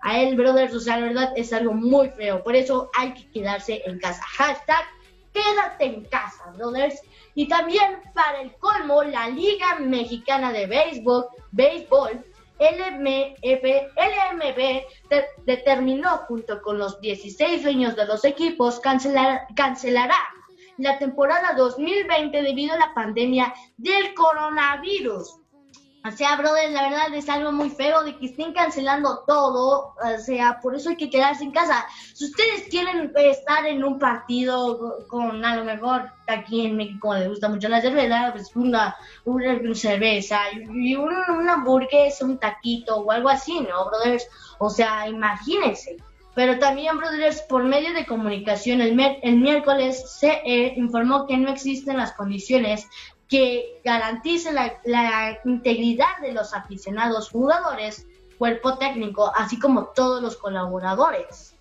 A él, brothers, o sea, la verdad es algo muy feo. Por eso hay que quedarse en casa. Hashtag quédate en casa, brothers. Y también para el colmo, la Liga Mexicana de Béisbol, béisbol LMB, LMB determinó junto con los 16 dueños de los equipos cancelar, cancelará la temporada 2020 debido a la pandemia del coronavirus. O sea, brother, la verdad es algo muy feo de que estén cancelando todo. O sea, por eso hay que quedarse en casa. Si ustedes quieren estar en un partido con, a lo mejor aquí en México les gusta mucho la cerveza, pues una, una cerveza y una, una hamburguesa, un taquito o algo así, ¿no, brothers? O sea, imagínense. Pero también, brothers, por medio de comunicación, el, el miércoles se eh, informó que no existen las condiciones que garantice la, integridad de los aficionados jugadores, cuerpo técnico, así como todos los colaboradores.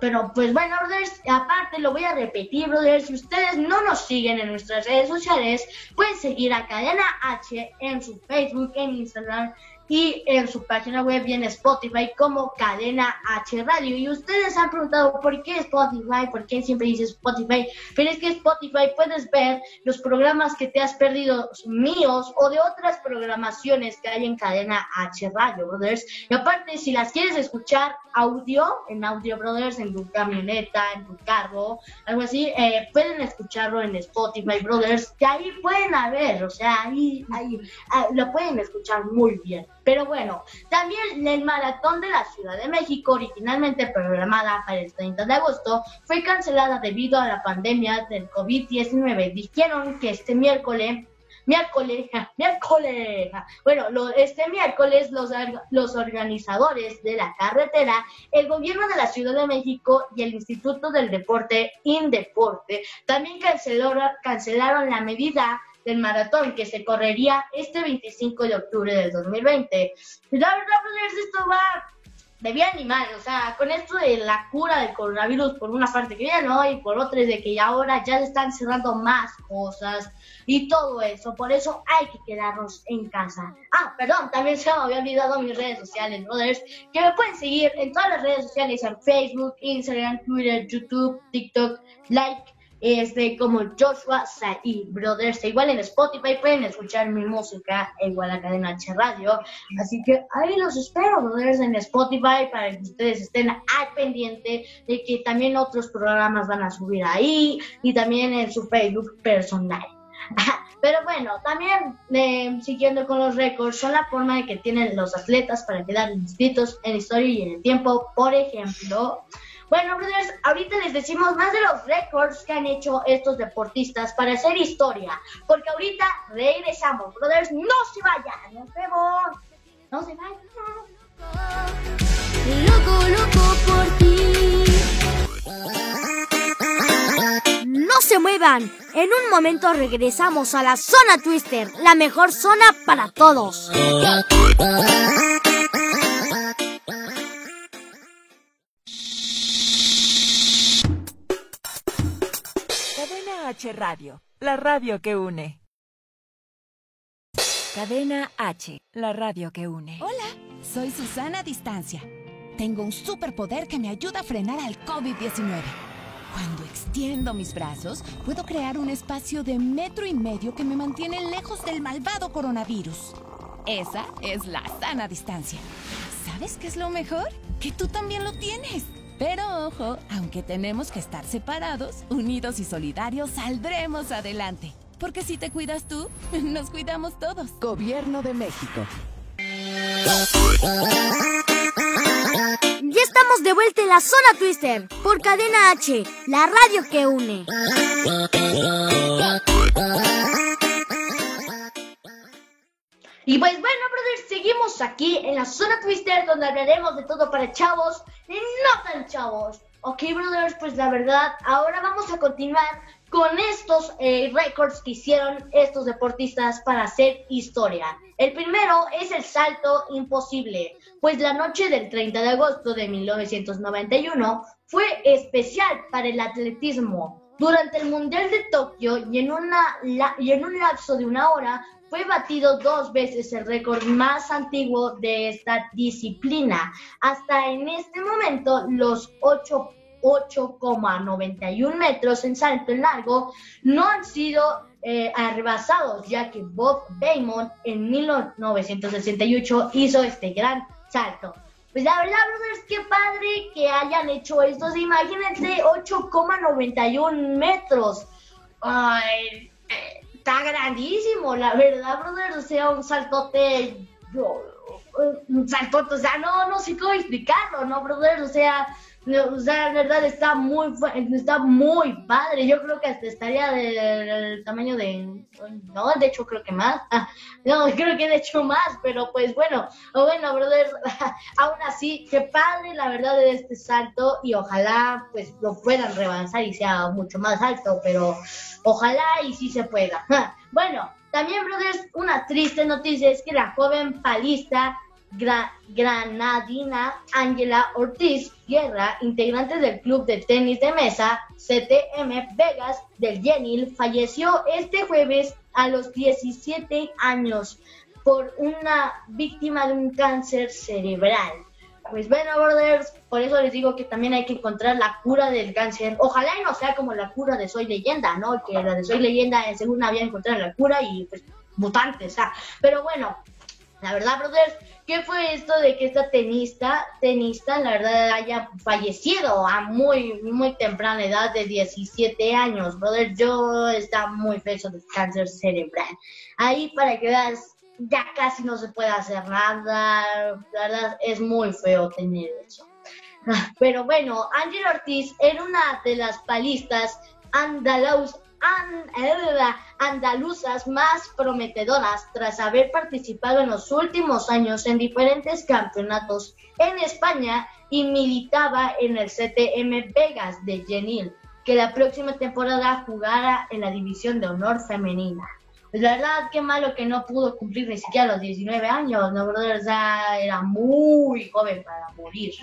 Pero pues bueno, brothers, aparte lo voy a repetir, brothers, si ustedes no nos siguen en nuestras redes sociales, pueden seguir a Cadena H en su Facebook, en Instagram y en su página web y en Spotify como Cadena H Radio. Y ustedes han preguntado por qué Spotify, por qué siempre dice Spotify, pero es que Spotify puedes ver los programas que te has perdido míos o de otras programaciones que hay en Cadena H Radio, brothers. Y aparte, si las quieres escuchar audio, en Audio Brothers, en tu camioneta, en tu carro, algo así, eh, pueden escucharlo en Spotify Brothers, que ahí pueden haber, o sea, ahí, ahí ah, lo pueden escuchar muy bien. Pero bueno, también el maratón de la Ciudad de México, originalmente programada para el 30 de agosto, fue cancelada debido a la pandemia del COVID-19. Dijeron que este miércoles miércoles, miércoles, bueno, este miércoles los, los organizadores de la carretera, el gobierno de la Ciudad de México y el Instituto del Deporte, Indeporte, también cancelaron, cancelaron la medida del maratón que se correría este 25 de octubre del 2020. La verdad, pues esto va de bien y mal, o sea, con esto de la cura del coronavirus, por una parte que ya no, y por otra es de que ahora ya se están cerrando más cosas y todo eso, por eso hay que quedarnos en casa. Ah, perdón, también se me había olvidado mis redes sociales, brothers, que me pueden seguir en todas las redes sociales, en Facebook, Instagram, Twitter, YouTube, TikTok, like, este, como Joshua Saí Brothers. Igual en Spotify pueden escuchar mi música, igual a Cadena H Radio. Así que ahí los espero, Brothers, en Spotify para que ustedes estén al pendiente de que también otros programas van a subir ahí y también en su Facebook personal. Pero bueno, también eh, siguiendo con los récords, son la forma de que tienen los atletas para quedar inscritos en historia y en el tiempo. Por ejemplo, bueno, brothers, ahorita les decimos más de los récords que han hecho estos deportistas para hacer historia. Porque ahorita regresamos, brothers. No se vayan, nos vemos. No se vayan. Loco, loco por ti. No muevan. En un momento regresamos a la zona Twister, la mejor zona para todos. H Radio, la radio que une. Cadena H, la radio que une. Hola, soy Susana Distancia. Tengo un superpoder que me ayuda a frenar al COVID-19. Cuando extiendo mis brazos, puedo crear un espacio de metro y medio que me mantiene lejos del malvado coronavirus. Esa es la sana distancia. ¿Sabes qué es lo mejor? Que tú también lo tienes. Pero ojo, aunque tenemos que estar separados, unidos y solidarios, saldremos adelante. Porque si te cuidas tú, nos cuidamos todos. Gobierno de México. Ya estamos de vuelta en la zona Twister por Cadena H, la radio que une. Y pues bueno, brothers, seguimos aquí en la zona Twister donde hablaremos de todo para chavos y no tan chavos. Ok, brothers, pues la verdad, ahora vamos a continuar con estos eh, récords que hicieron estos deportistas para hacer historia. El primero es el salto imposible, pues la noche del 30 de agosto de 1991 fue especial para el atletismo. Durante el Mundial de Tokio y en, una, y en un lapso de una hora fue batido dos veces el récord más antiguo de esta disciplina. Hasta en este momento, los 8 8,91 metros en salto en largo no han sido eh, ya que Bob Damon en 1968 hizo este gran salto. Pues la verdad, brothers, qué padre que hayan hecho estos. Imagínense 8,91 metros. Ay, está grandísimo, la verdad, brothers. O sea, un saltote. yo- Un saltote, o sea, no, no sé cómo explicarlo, ¿no, brothers? O sea, o sea, la verdad está muy, está muy padre. Yo creo que hasta estaría del, tamaño de, no, de hecho creo que más. Ah, no, creo que de hecho más, pero pues bueno, bueno, brothers, aún así, qué padre la verdad de este salto y ojalá pues lo puedan rebasar y sea mucho más alto, pero ojalá y sí se pueda. Bueno, también, brothers, una triste noticia es que la joven palista gra- granadina Ángela Ortiz Guerra, integrante del club de tenis de mesa CTM Vegas del Yenil, falleció este jueves a los 17 años por una víctima de un cáncer cerebral. Pues bueno, brothers, por eso les digo que también hay que encontrar la cura del cáncer. Ojalá y no sea como la cura de Soy Leyenda, ¿no? Que la de Soy Leyenda según había encontrado la cura y pues mutantes, ah. Pero bueno, la verdad, brothers, ¿qué fue esto de que esta tenista, tenista, la verdad, haya fallecido a muy, muy temprana edad de 17 años, brother? Yo está muy feo de cáncer cerebral. Ahí para que veas, ya casi no se puede hacer nada. La verdad, es muy feo tener eso. Ah, Pero bueno, Ángel Ortiz era una de las palistas andaluz, eh, andaluzas más prometedoras tras haber participado en los últimos años en diferentes campeonatos en España y militaba en el CTM Vegas de Genil, que la próxima temporada jugara en la división de honor femenina. Pues la verdad, qué malo que no pudo cumplir ni siquiera los 19 años, ¿no? Ya era muy joven para morir.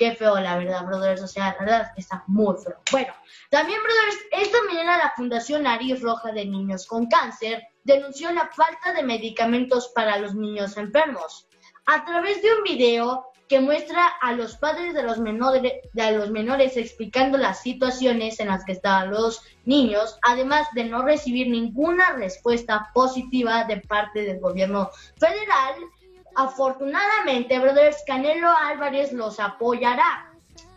Qué feo, la verdad, brothers. O sea, la verdad está muy feo. Bueno, también, brothers, esta mañana la Fundación Nariz Roja de Niños con Cáncer denunció la falta de medicamentos para los niños enfermos. A través de un video que muestra a los padres de los menores, de los menores explicando las situaciones en las que estaban los niños, además de no recibir ninguna respuesta positiva de parte del gobierno federal, afortunadamente, brothers, Canelo Álvarez los apoyará.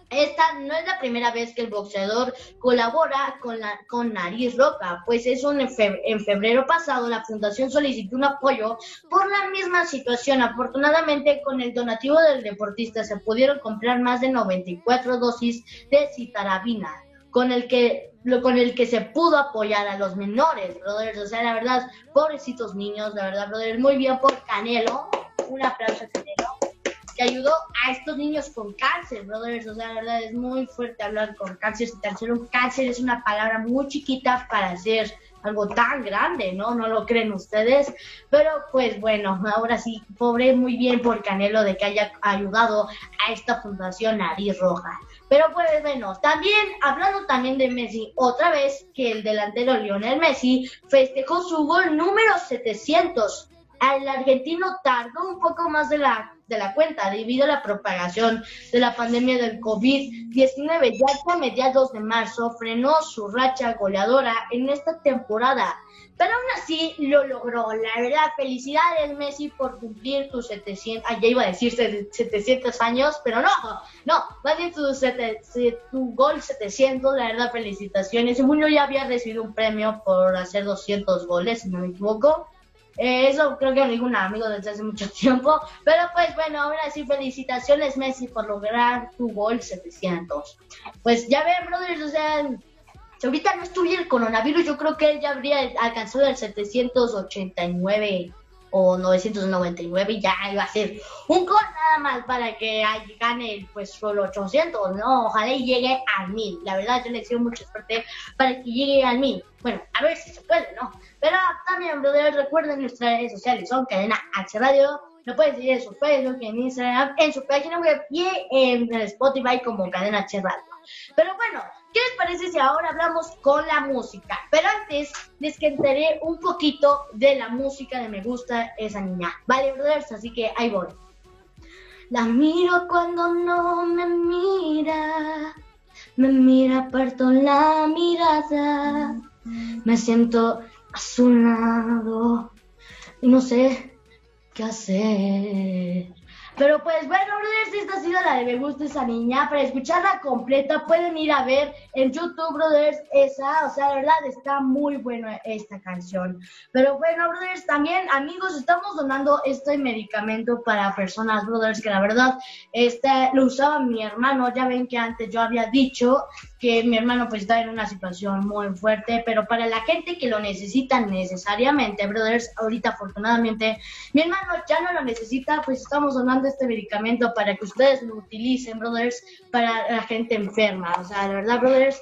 Esta no es la primera vez que el boxeador colabora con, la, con Nariz Roca, pues es un, en, fe, en febrero pasado la fundación solicitó un apoyo por la misma situación. Afortunadamente, con el donativo del deportista se pudieron comprar más de 94 dosis de citarabina, con el que con el que se pudo apoyar a los menores, brothers. O sea, la verdad, pobrecitos niños, la verdad, brothers, muy bien por Canelo. Un aplauso Canelo. que ayudó a estos niños con cáncer, brothers. O sea, la verdad es muy fuerte hablar con cáncer. Si tercero, cáncer es una palabra muy chiquita para hacer algo tan grande, ¿no? No lo creen ustedes. Pero pues bueno, ahora sí, pobre muy bien por Canelo de que haya ayudado a esta fundación Nariz Roja. Pero pues bueno, también hablando también de Messi, otra vez que el delantero Lionel Messi festejó su gol número 700 el argentino tardó un poco más de la, de la cuenta debido a la propagación de la pandemia del COVID-19, ya que a mediados de marzo frenó su racha goleadora en esta temporada. Pero aún así lo logró. La verdad, felicidades Messi por cumplir tus 700, ah, ya iba a decir 700 años, pero no, no, más bien tu, tu gol 700, la verdad, felicitaciones. Muñoz ya había recibido un premio por hacer 200 goles, si no me equivoco. Eh, eso creo que ningún amigo desde hace mucho tiempo. Pero pues bueno, ahora sí, felicitaciones Messi por lograr tu gol 700. Pues ya ven, brothers, o sea, si ahorita no estuviera el coronavirus, yo creo que él ya habría alcanzado el 789 o 999 y ya iba a ser un gol nada más para que gane pues solo 800, ¿no? Ojalá y llegue al 1000. La verdad yo le deseo mucha suerte para que llegue al 1000. Bueno, a ver si se puede, ¿no? Pero también, brother, recuerden nuestras redes sociales, son Cadena H Radio. Lo pueden seguir en su Facebook, en Instagram, en su página web y en Spotify como Cadena H Radio. Pero bueno, ¿qué les parece si ahora hablamos con la música? Pero antes les contaré un poquito de la música de Me Gusta Esa Niña. Vale, brothers, así que ahí voy. La miro cuando no me mira, me mira, aparto la mirada, me siento a su lado y no sé qué hacer. Pero pues bueno, brothers, esta ha sido la de Me gusta esa niña. Para escucharla completa pueden ir a ver en YouTube, brothers, esa. O sea, la verdad está muy buena esta canción. Pero bueno, brothers, también amigos, estamos donando este medicamento para personas, brothers, que la verdad este, lo usaba mi hermano. Ya ven que antes yo había dicho que mi hermano pues está en una situación muy fuerte, pero para la gente que lo necesita necesariamente, brothers, ahorita afortunadamente mi hermano ya no lo necesita, pues estamos donando este medicamento para que ustedes lo utilicen, brothers, para la gente enferma, o sea, de verdad, brothers,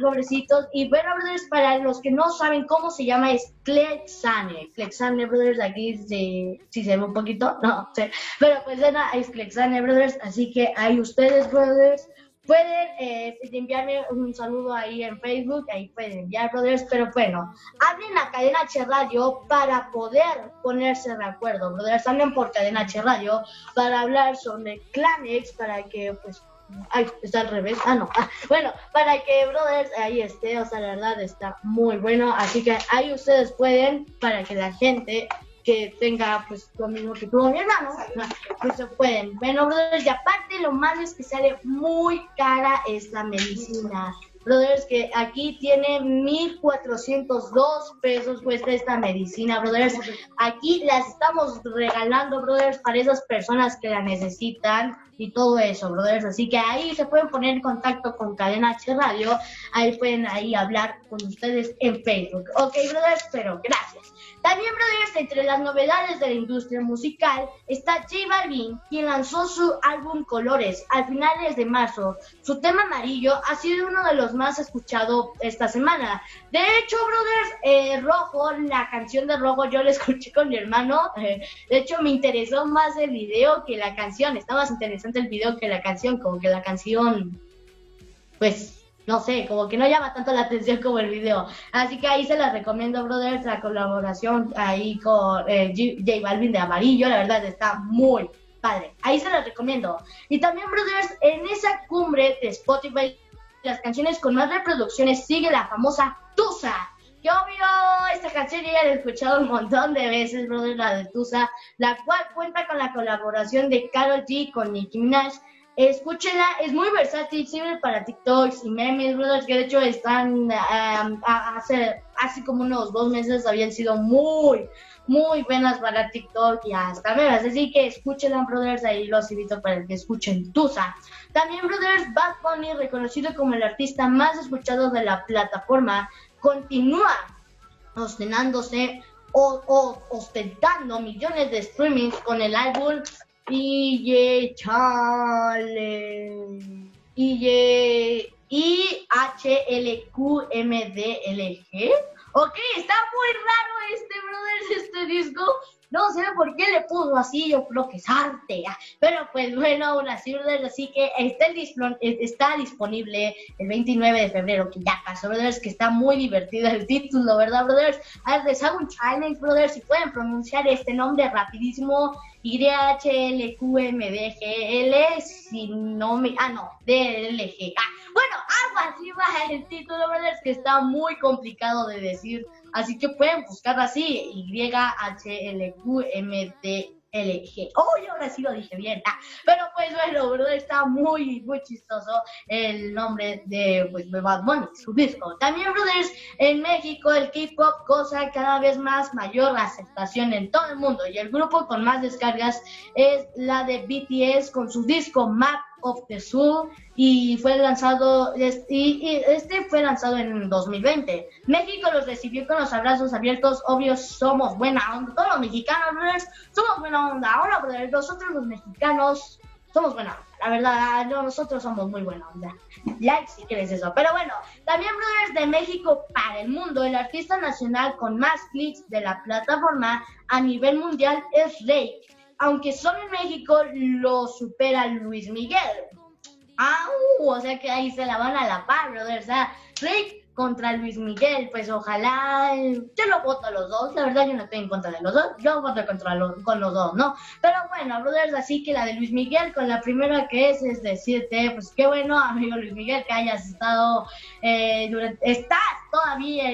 pobrecitos, y bueno, brothers, para los que no saben cómo se llama, es Clexane, Clexane, brothers, aquí si se ve un poquito, no sé, pero pues es Clexane, brothers, así que hay ustedes, brothers, Pueden eh, enviarme un saludo ahí en Facebook, ahí pueden enviar, brothers, pero bueno, hablen la cadena H Radio para poder ponerse de acuerdo, brothers, también por cadena H Radio para hablar sobre Clanex, para que pues Ay, está al revés. Ah, no. Ah, bueno, para que, brothers, ahí esté. O sea, la verdad está muy bueno. Así que ahí ustedes pueden, para que la gente que tenga pues lo mismo que tuvo mi hermano, pues se pueden. Bueno, brothers, y aparte lo malo es que sale muy cara esta medicina. Brothers, que aquí tiene 1402 pesos cuesta esta medicina, brothers. Aquí las estamos regalando, brothers, para esas personas que la necesitan y todo eso, brothers. Así que ahí se pueden poner en contacto con Cadena H Radio. Ahí pueden ahí hablar con ustedes en Facebook. Ok, brothers, pero gracias. También, brothers, entre las novedades de la industria musical está J Balvin, quien lanzó su álbum Colores al finales de marzo. Su tema amarillo ha sido uno de los más escuchados esta semana. De hecho, brothers, eh, Rojo, la canción de Rojo, yo la escuché con mi hermano. de hecho, me interesó más el video que la canción. Está más interesante el video que la canción, como que la canción, pues no sé, como que no llama tanto la atención como el video. Así que ahí se las recomiendo, brothers, la colaboración ahí con eh, J Balvin de Amarillo, la verdad está muy padre. Ahí se las recomiendo. Y también, brothers, en esa cumbre de Spotify, las canciones con más reproducciones sigue la famosa Tusa. Que obvio, esta canción ya la he escuchado un montón de veces, brothers, la de Tusa, la cual cuenta con la colaboración de Karol G con Nicki Minaj Escúchenla, es muy versátil, para TikToks y memes, brothers, que de hecho están hace, hace como unos dos meses habían sido muy, muy buenas para TikTok y hasta memes. Así que escúchenla, brothers, ahí los invito para que escuchen Tusa. También, brothers, Bad Bunny, reconocido como el artista más escuchado de la plataforma, continúa ostenándose o, o ostentando millones de streamings con el álbum Y Challenge. Y I H L Q M D L G. Ok, está muy raro este, brother, este disco. No sé por qué le puso así, yo creo que es arte. Ah. Pero pues bueno, aún así, brothers, así que está, está disponible el 29 de febrero, que ya pasó, brothers, que está muy divertido el título, ¿verdad, brothers? A ver, les hago un challenge, brothers, si pueden pronunciar este nombre rapidísimo, Y-H-L-Q-M-D-G-L, si no me... Ah, no, D-L-G. Ah, bueno, algo así va el título, brothers, que está muy complicado de decir Así que pueden buscar así, Y-H-L-Q-M-D-L-G. Oh, yo ahora sí lo dije bien. Ah, pero pues bueno, bro, está muy, muy chistoso el nombre de, pues, Bad Bunny, su disco. También, brothers, en México el K-pop goza cada vez más mayor aceptación en todo el mundo. Y el grupo con más descargas es la de BTS con su disco Map of the Soul y fue lanzado y, este fue lanzado en 2020. México los recibió con los abrazos abiertos, obvios somos buena onda, todos los mexicanos somos buena onda. Ahora nosotros los mexicanos somos buena onda. La verdad, nosotros somos muy buena onda. Like si quieres eso. Pero bueno, también brothers de México para el mundo, el artista nacional con más clics de la plataforma a nivel mundial es Rake aunque solo en México lo supera Luis Miguel. Ah, o sea que ahí se la van a la par, brother. O sea, Rick contra Luis Miguel, pues ojalá, yo lo voto a los dos, la verdad yo no estoy en contra de los dos, yo voto contra los, con los dos, ¿no? Pero bueno, brothers, así que la de Luis Miguel, con la primera que es, es decirte, pues qué bueno, amigo Luis Miguel, que hayas estado, eh, durante, estás todavía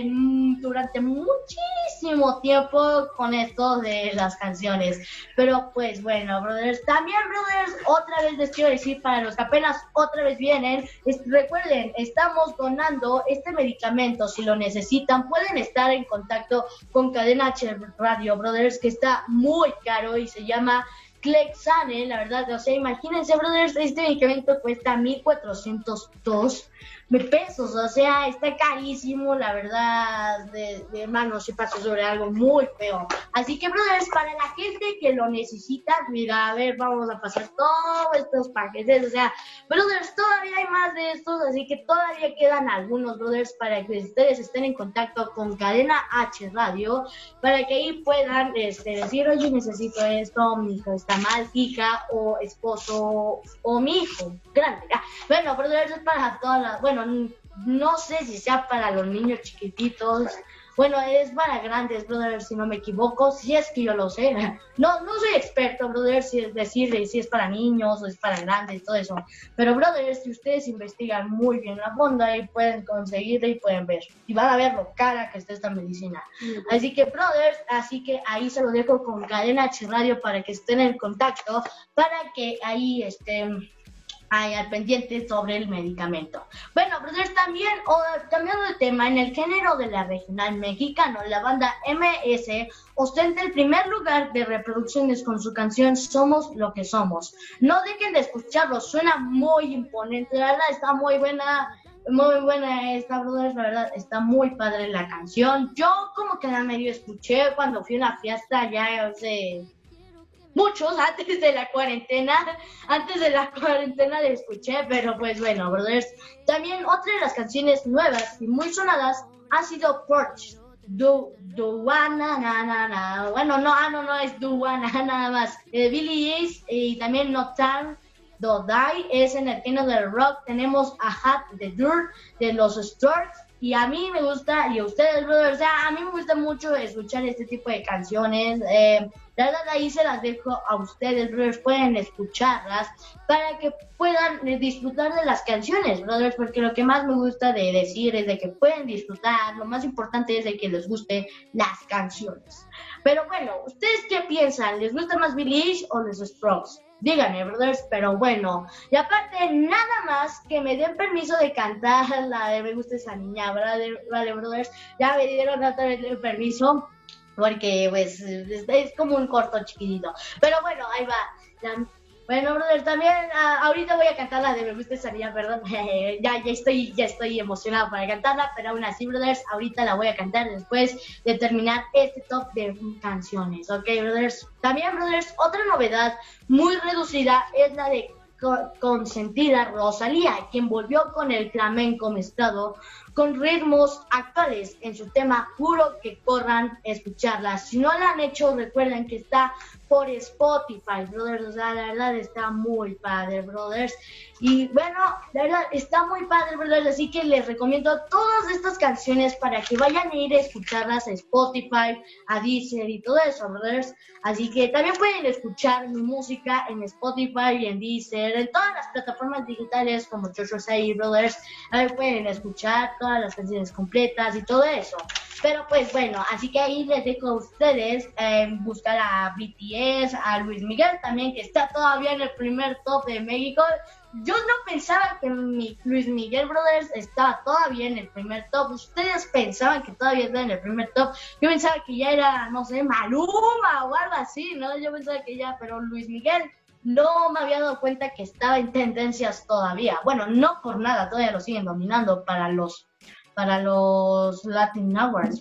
durante muchísimo tiempo con esto de las canciones, pero pues bueno, brothers, también, brothers, otra vez les quiero decir, para los que apenas otra vez vienen, recuerden, estamos donando este medicamento. Si lo necesitan, pueden estar en contacto con Cadena H Radio Brothers, que está muy caro y se llama Clexane, la verdad, o sea, imagínense, brothers, este medicamento cuesta 1402 pesos, o sea, está carísimo, la verdad, de, de hermano, se pasó sobre algo muy feo. Así que, brothers, para la gente que lo necesita, mira, a ver, vamos a pasar todos estos paquetes, o sea, brothers, todavía hay más de estos, así que todavía quedan algunos, brothers, para que ustedes estén en contacto con Cadena H Radio, para que ahí puedan este, decir, oye, necesito esto, mi hijo está mal, hija, o esposo, o mi hijo, grande. Bueno, brothers, es para todas las, bueno, no sé si sea para los niños chiquititos. Bueno, es para grandes, brother, si no me equivoco, si es que yo lo sé. No, no soy experto, brother, si es decirle si es para niños o es para grandes, todo eso. Pero, brother, si ustedes investigan muy bien la fonda y pueden conseguirla y pueden ver. Y van a ver lo cara que está esta medicina. Así que, brothers, así que ahí se lo dejo con Cadena H Radio para que estén en contacto, para que ahí estén al pendiente sobre el medicamento. Bueno, brothers, también, o, cambiando de tema, en el género de la regional mexicano, la banda MS ostenta el primer lugar de reproducciones con su canción Somos lo que somos. No dejen de escucharlo, suena muy imponente, la verdad está muy buena. Muy buena esta, brothers, la verdad, está muy padre la canción. Yo como que la medio escuché cuando fui a una fiesta ya hace muchos antes de la cuarentena, antes de la cuarentena le escuché, pero pues bueno, brothers. También otra de las canciones nuevas y muy sonadas ha sido Porch. Du, Duana, na, na, na. Bueno, no, ah, no, no es Duana, nada más. Eh, Billy Ace y también No Time Do Die es en el género del rock. Tenemos a Hat the Dirt de los Storks y a mí me gusta, y a ustedes, brothers, o sea, a mí me gusta mucho escuchar este tipo de canciones. Eh, la verdad, ahí se las dejo a ustedes, brothers, pueden escucharlas para que puedan eh, disfrutar de las canciones, brothers, porque lo que más me gusta de decir es de que pueden disfrutar, lo más importante es de que les guste las canciones. Pero bueno, ¿ustedes qué piensan? ¿Les gusta más Billie o los Strokes? Díganme, brothers, pero bueno. Y aparte, nada más que me den permiso de cantar la de Me gusta esa niña, ¿vale, vale brothers? Ya me dieron el permiso, porque pues es, como un corto chiquitito. Pero bueno, ahí va. Bueno, brother, también ah, ahorita voy a cantar la de Me gusta perdón. ya, ya estoy, ya estoy emocionado para cantarla, pero aún así, brothers, ahorita la voy a cantar después de terminar este top de canciones, ¿ok, brothers? También, brothers, otra novedad muy reducida es la de consentida Rosalía, quien volvió con el flamenco mezclado con ritmos actuales en su tema Juro que corran escucharla. Si no la han hecho, recuerden que está por Spotify, brothers. O sea, la verdad está muy padre, brothers. Y bueno, la verdad está muy padre, brothers. Así que les recomiendo todas estas canciones para que vayan a ir a escucharlas a Spotify, a Deezer y todo eso, brothers. Así que también pueden escuchar mi música en Spotify y en Deezer, en todas las plataformas digitales como Joshua Say Brothers. Ahí pueden escuchar todas las canciones completas y todo eso. Pero pues bueno, así que ahí les dejo a ustedes eh, buscar a BTS, a Luis Miguel también, que está todavía en el primer top de México. Yo no pensaba que mi Luis Miguel Brothers estaba todavía en el primer top. Ustedes pensaban que todavía estaba en el primer top. Yo pensaba que ya era, no sé, Maluma o algo así, ¿no? Yo pensaba que ya, pero Luis Miguel no me había dado cuenta que estaba en tendencias todavía. Bueno, no por nada, todavía lo siguen dominando para los para los Latin Awards,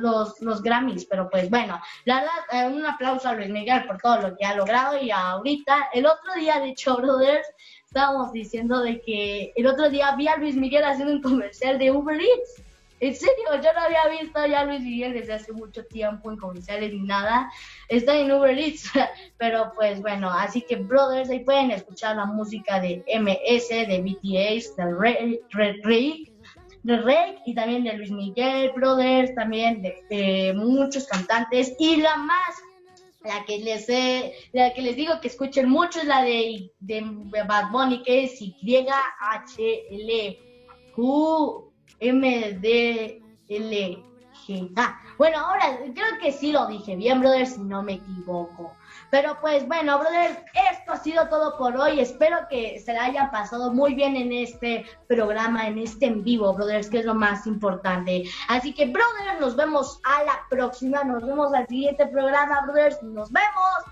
los, los, Grammys, pero pues bueno, la eh, un aplauso a Luis Miguel por todo lo que ha logrado y ahorita, el otro día, de hecho, brothers, estábamos diciendo de que el otro día vi a Luis Miguel haciendo un comercial de Uber Eats. En serio, yo no había visto ya Luis Miguel desde hace mucho tiempo en comerciales ni nada. Está en Uber Eats, pero pues bueno, así que brothers, ahí pueden escuchar la música de MS, de BTS, de Ray, de Rey y también de Luis Miguel Brothers, también de, muchos cantantes y la más la que les la que les digo que escuchen mucho es la de, de Bad Bunny que es Y H L Q M D L G. Ah, bueno, ahora creo que sí lo dije bien, brothers, si no me equivoco. Pero pues bueno, brother, esto ha sido todo por hoy. Espero que se la hayan pasado muy bien en este programa, en este en vivo, brothers, que es lo más importante. Así que, brother, nos vemos a la próxima. Nos vemos al siguiente programa, brothers. Nos vemos.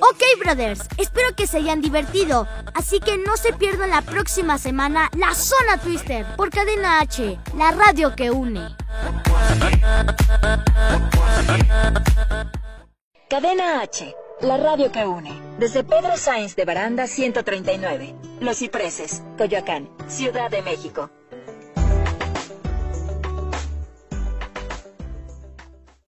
Ok, brothers, espero que se hayan divertido. Así que no se pierdan la próxima semana la Zona Twister por Cadena H, la radio que une. Cadena H, la radio que une. Desde Pedro Sainz de Baranda 139, Los Cipreses, Coyoacán, Ciudad de México.